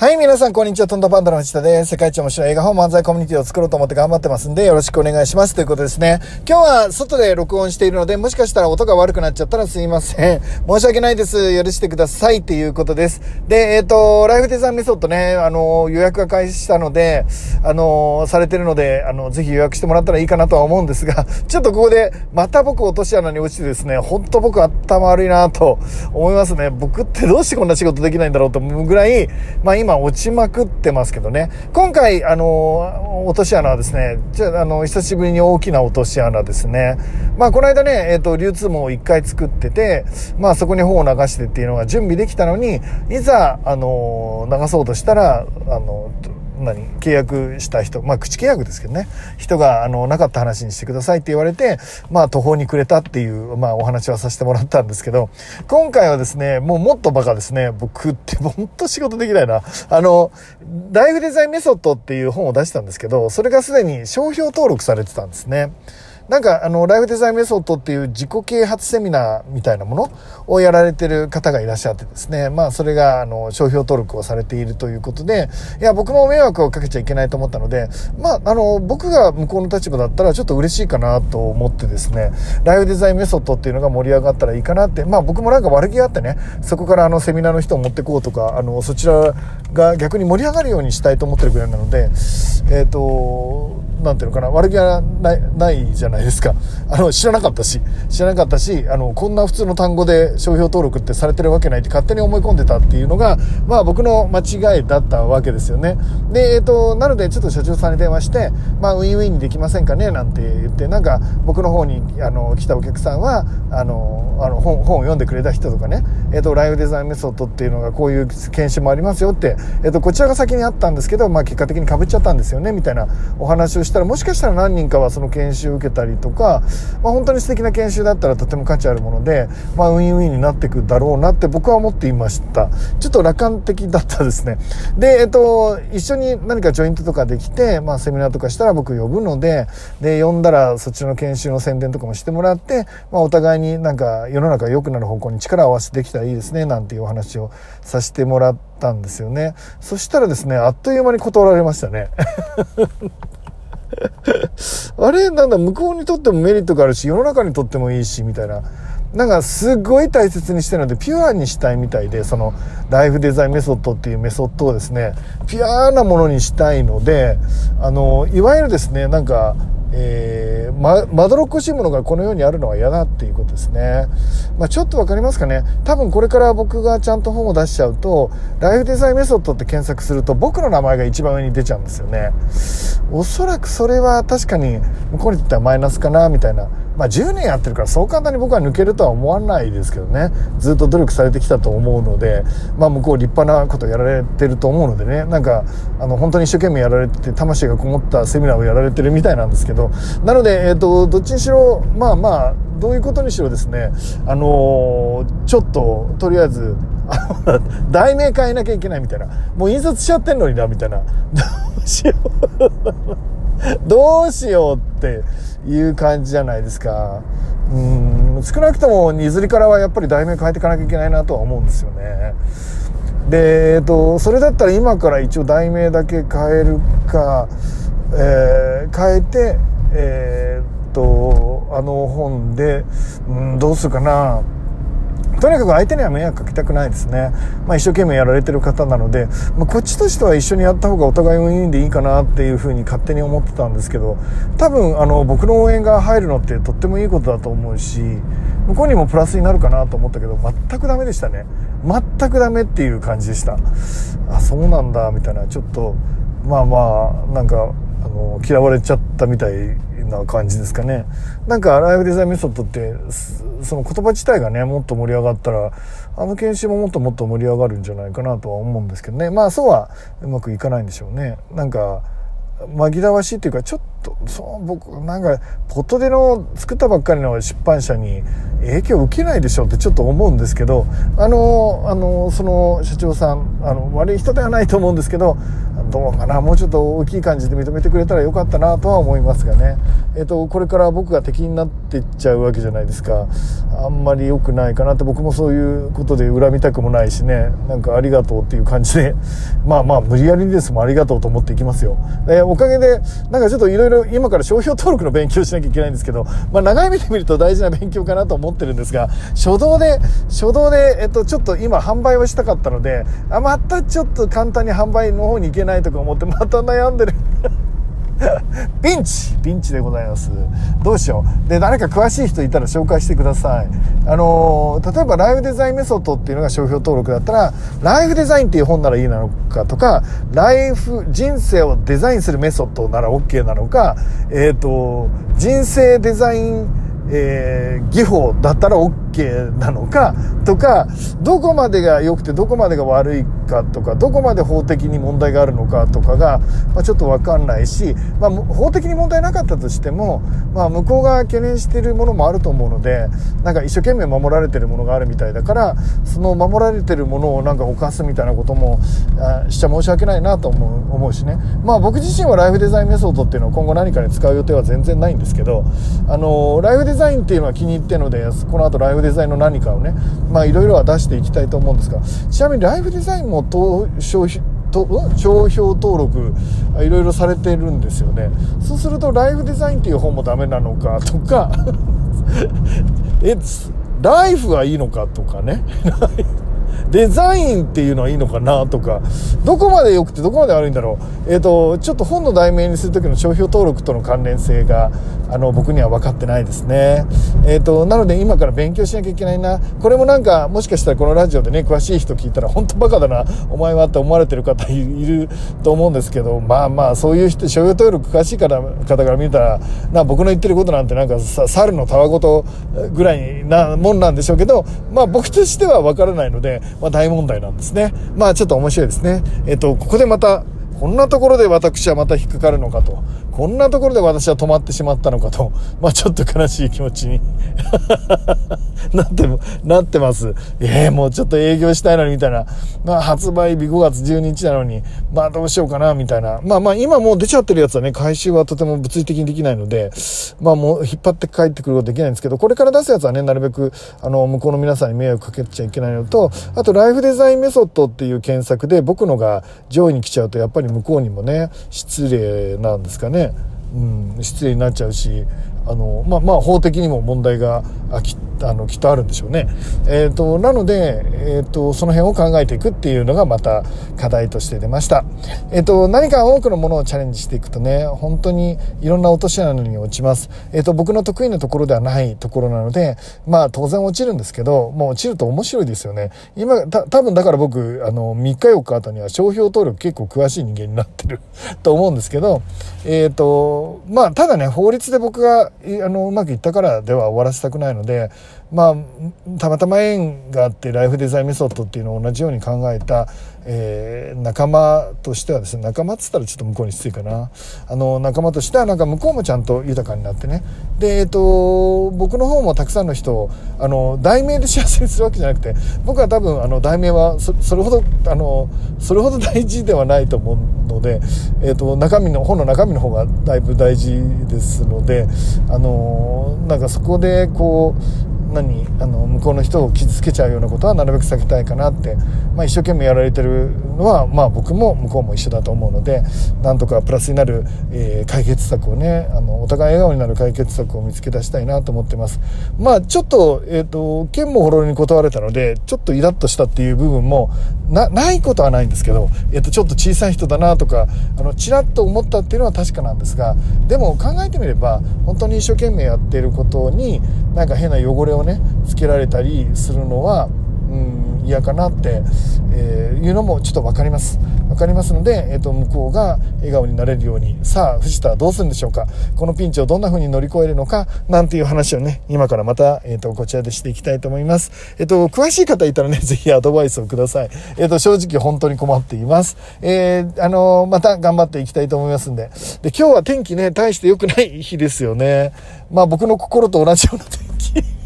はい、皆さん、こんにちは。トントパンダの藤田です。世界一面白い映画本漫才コミュニティを作ろうと思って頑張ってますんで、よろしくお願いします。ということですね。今日は外で録音しているので、もしかしたら音が悪くなっちゃったらすいません。申し訳ないです。許してください。っていうことです。で、えっ、ー、と、ライフデザインメソッドね、あの、予約が開始したので、あの、されてるので、あの、ぜひ予約してもらったらいいかなとは思うんですが、ちょっとここで、また僕落とし穴に落ちてですね、ほんと僕頭悪いなと思いますね。僕ってどうしてこんな仕事できないんだろうと思うぐらい、まあ今落ちまくってますけどね。今回、あの、落とし穴はですね、じゃあ、あの、久しぶりに大きな落とし穴ですね。まあ、この間ね、えっ、ー、と、流通網を1回作ってて、まあ、そこに本を流してっていうのが準備できたのに、いざ、あの、流そうとしたら、あの、何契約した人、まあ口契約ですけどね、人があのなかった話にしてくださいって言われて、まあ途方に暮れたっていう、まあお話はさせてもらったんですけど、今回はですね、もうもっとバカですね、僕ってほんと仕事できないな。あの、ライフデザインメソッドっていう本を出したんですけど、それがすでに商標登録されてたんですね。なんか、あの、ライフデザインメソッドっていう自己啓発セミナーみたいなものをやられてる方がいらっしゃってですね、まあ、それが、あの、商標登録をされているということで、いや、僕も迷惑をかけちゃいけないと思ったので、まあ、あの、僕が向こうの立場だったらちょっと嬉しいかなと思ってですね、ライフデザインメソッドっていうのが盛り上がったらいいかなって、まあ、僕もなんか悪気があってね、そこからあの、セミナーの人を持ってこうとか、あの、そちらが逆に盛り上がるようにしたいと思ってるぐらいなので、えっ、ー、と、なんていうのかな、悪気はないないじゃないですか。あの、知らなかったし、知らなかったし、あの、こんな普通の単語で商標登録ってされてるわけないって勝手に思い込んでたっていうのが、まあ僕の間違いだったわけですよね。で、えっ、ー、と、なのでちょっと社長さんに電話して、まあウィンウィンにできませんかねなんて言って、なんか僕の方に、あの、来たお客さんは、あの、あの本、本を読んでくれた人とかね、えっ、ー、と、ライフデザインメソッドっていうのがこういう研修もありますよって、えっ、ー、と、こちらが先にあったんですけど、まあ結果的に被っちゃったんですよね、みたいなお話をしたら、もしかしたら何人かはその研修を受けたりとか、まあ、本当に素敵な研修だったらとても価値あるもので、まあ、ウィンウィンになっていくだろうなって僕は思っていました。ちょっと楽観的だったですね。で、えっと、一緒に何かジョイントとかできて、まあ、セミナーとかしたら僕呼ぶので、で、呼んだらそっちの研修の宣伝とかもしてもらって、まあ、お互いになんか世の中良くなる方向に力を合わせてできたらいいですね、なんていうお話をさせてもらったんですよね。そしたらですね、あっという間に断られましたね。あれなんだ、向こうにとってもメリットがあるし、世の中にとってもいいし、みたいな。なんかすごい大切にしてるので、ピュアにしたいみたいで、その、ライフデザインメソッドっていうメソッドをですね、ピュアなものにしたいので、あの、いわゆるですね、なんか、えー、ま、まどろっこしいものがこの世にあるのは嫌だっていうことですね。まあ、ちょっとわかりますかね多分これから僕がちゃんと本を出しちゃうと、ライフデザインメソッドって検索すると僕の名前が一番上に出ちゃうんですよね。おそらくそれは確かに向こうにとってはマイナスかな、みたいな。まあ、10年やってるからそう簡単に僕は抜けるとは思わないですけどね。ずっと努力されてきたと思うので、まあ、向こう立派なことやられてると思うのでね。なんか、あの、本当に一生懸命やられてて、魂がこもったセミナーをやられてるみたいなんですけど、なので、えっ、ー、と、どっちにしろ、まあまあ、どういうことにしろですね、あのー、ちょっと、とりあえず、題名変えなきゃいけないみたいな。もう印刷しちゃってんのにな、みたいな。どうしよう どうしようっていう感じじゃないですか。うん、少なくとも、にずりからはやっぱり題名変えていかなきゃいけないなとは思うんですよね。で、えっと、それだったら今から一応題名だけ変えるか、えー、変えて、えー、っと、あの本で、うん、どうするかな。とにかく相手には迷惑かけたくないですね。まあ一生懸命やられてる方なので、まあこっちとしては一緒にやった方がお互いウィンでいいかなっていうふうに勝手に思ってたんですけど、多分あの僕の応援が入るのってとってもいいことだと思うし、向こうにもプラスになるかなと思ったけど、全くダメでしたね。全くダメっていう感じでした。あ、そうなんだ、みたいな、ちょっと、まあまあ、なんか、あの、嫌われちゃったみたいな感じですかね。なんか、ライフデザインメソッドって、その言葉自体がね、もっと盛り上がったら、あの研修ももっともっと盛り上がるんじゃないかなとは思うんですけどね。まあ、そうはうまくいかないんでしょうね。なんか、紛らわしいっていうか、ちょっと、そう、僕、なんか、ポットでの作ったばっかりの出版社に影響を受けないでしょうってちょっと思うんですけど、あの、あの、その社長さん、あの、悪い人ではないと思うんですけど、どうかな、もうちょっと大きい感じで認めてくれたらよかったなとは思いますがね。えっ、と、これから僕が敵になっていっちゃうわけじゃないですか。あんまり良くないかなって僕もそういうことで恨みたくもないしね、なんかありがとうっていう感じで、まあまあ無理やりですもありがとうと思っていきますよ。えおかげで、なんかちょっといろいろ今から商標登録の勉強しなきゃいけないんですけど、まあ長い目で見ると大事な勉強かなと思ってるんですが、初動で、初動で、えっと、ちょっと今販売をしたかったので、あ、またちょっと簡単に販売の方に行けないとか思って、また悩んでる。ピンチピンチでございます。どうしよう。で、誰か詳しい人いたら紹介してください。あのー、例えばライフデザインメソッドっていうのが商標登録だったら、ライフデザインっていう本ならいいなのかとか、ライフ、人生をデザインするメソッドなら OK なのか、えっ、ー、と、人生デザインえー、技法だったら OK なのかとかどこまでが良くてどこまでが悪いかとかどこまで法的に問題があるのかとかが、まあ、ちょっと分かんないし、まあ、法的に問題なかったとしても、まあ、向こうが懸念しているものもあると思うのでなんか一生懸命守られてるものがあるみたいだからその守られてるものをなんか犯すみたいなこともあしちゃ申し訳ないなと思う思うしね。まあ僕自身はライフデザインメソッドっていうのを今後何かに使う予定は全然ないんですけどあのライフデザインザインっていうのは気に入ってるのでこの後ライフデザインの何かをねまあいろいろは出していきたいと思うんですがちなみにライフデザインも商商標登録いろいろされてるんですよね。そうするとライフデザインっていう本もダメなのかとか えライフはいいのかとかね。デザインっていうのはいいのかなとか、どこまで良くてどこまで悪いんだろう。えっ、ー、と、ちょっと本の題名にする時の商標登録との関連性が、あの、僕には分かってないですね。えっ、ー、と、なので今から勉強しなきゃいけないな。これもなんか、もしかしたらこのラジオでね、詳しい人聞いたら、本当バカだな、お前はって思われてる方いると思うんですけど、まあまあ、そういう人、商標登録詳しい方から見たら、な、僕の言ってることなんてなんかさ、猿のたわごとぐらいなもんなんでしょうけど、まあ僕としては分からないので、まあ、大問題なんですね。まあちょっと面白いですね。えっと、ここでまた、こんなところで私はまた引っかかるのかと。こんなところで私は止まってしまったのかと、まあちょっと悲しい気持ちに なって、なってます。ええー、もうちょっと営業したいのにみたいな。まあ発売日5月12日なのに、まあどうしようかなみたいな。まあまあ今もう出ちゃってるやつはね、回収はとても物理的にできないので、まあもう引っ張って帰ってくることできないんですけど、これから出すやつはね、なるべく、あの、向こうの皆さんに迷惑かけちゃいけないのと、あとライフデザインメソッドっていう検索で僕のが上位に来ちゃうと、やっぱり向こうにもね、失礼なんですかね。うん、失礼になっちゃうしあの、まあ、まあ、法的にも問題がきあのきっとあるんでしょうね。えっ、ー、と、なので、えっ、ー、と、その辺を考えていくっていうのがまた課題として出ました。えっ、ー、と、何か多くのものをチャレンジしていくとね、本当にいろんな落とし穴に落ちます。えっ、と、僕の得意なところではないところなので、まあ、当然落ちるんですけど、もう落ちると面白いですよね。今、た多分だから僕、あの、3日4日後には商標登録結構詳しい人間になってる と思うんですけど、えっ、と、まあ、ただね、法律で僕があのうまくいったからでは終わらせたくないのでまあたまたま縁があってライフデザインメソッドっていうのを同じように考えた、えー、仲間としてはですね仲間っつったらちょっと向こうに失礼かな。あの仲間としてはなんか向こうもちゃんと豊かになってね。でえっ、ー、と僕の方もたくさんの人をあの題名で幸せにするわけじゃなくて僕は多分あの題名はそれほどあのそれほど大事ではないと思うので、えーと、中身の本の中身の方がだいぶ大事ですのであのなんかそこでこう何あの向こうの人を傷つけちゃうようなことはなるべく避けたいかなって、まあ、一生懸命やられてるのは、まあ、僕も向こうも一緒だと思うのでなんとかプラスになる、えー、解決策をねあのお互い笑顔になる解決策を見つけ出したいなと思ってます。まあちょっと,、えーと、剣もほろに断れたのでちょっとイラッとしたっていう部分もないことはないんですけど、えーと、ちょっと小さい人だなとかあのちらっと思ったっていうのは確かなんですがでも考えてみれば本当に一生懸命やっていることになんか変な汚れをねつけられたりするのは嫌かなって、えー、いうのもちょっと分かります。分かりますので、えーと、向こうが笑顔になれるようにさあ藤田はどうするんでしょうか。このピンチをどんな風に乗り越えるのかなんていう話をね今からまた、えーと、こちらでしていきたいと思います。えっ、ー、と詳しい方いたらね 是非アドバイスをください。えっ、ー、と正直本当に困っています。えー、あのまた頑張っていきたいと思いますんで。で今日は天気ね大して良くない日ですよね。まあ僕の心と同じような天気。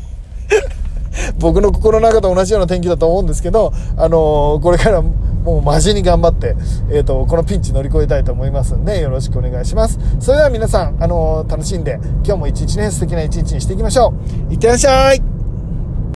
僕の心の中と同じような天気だと思うんですけど、あのー、これからもうマジに頑張って、えっ、と、このピンチ乗り越えたいと思いますんで、よろしくお願いします。それでは皆さん、あの楽しんで、今日も一日ね、素敵な一日にしていきましょう。いってらっしゃい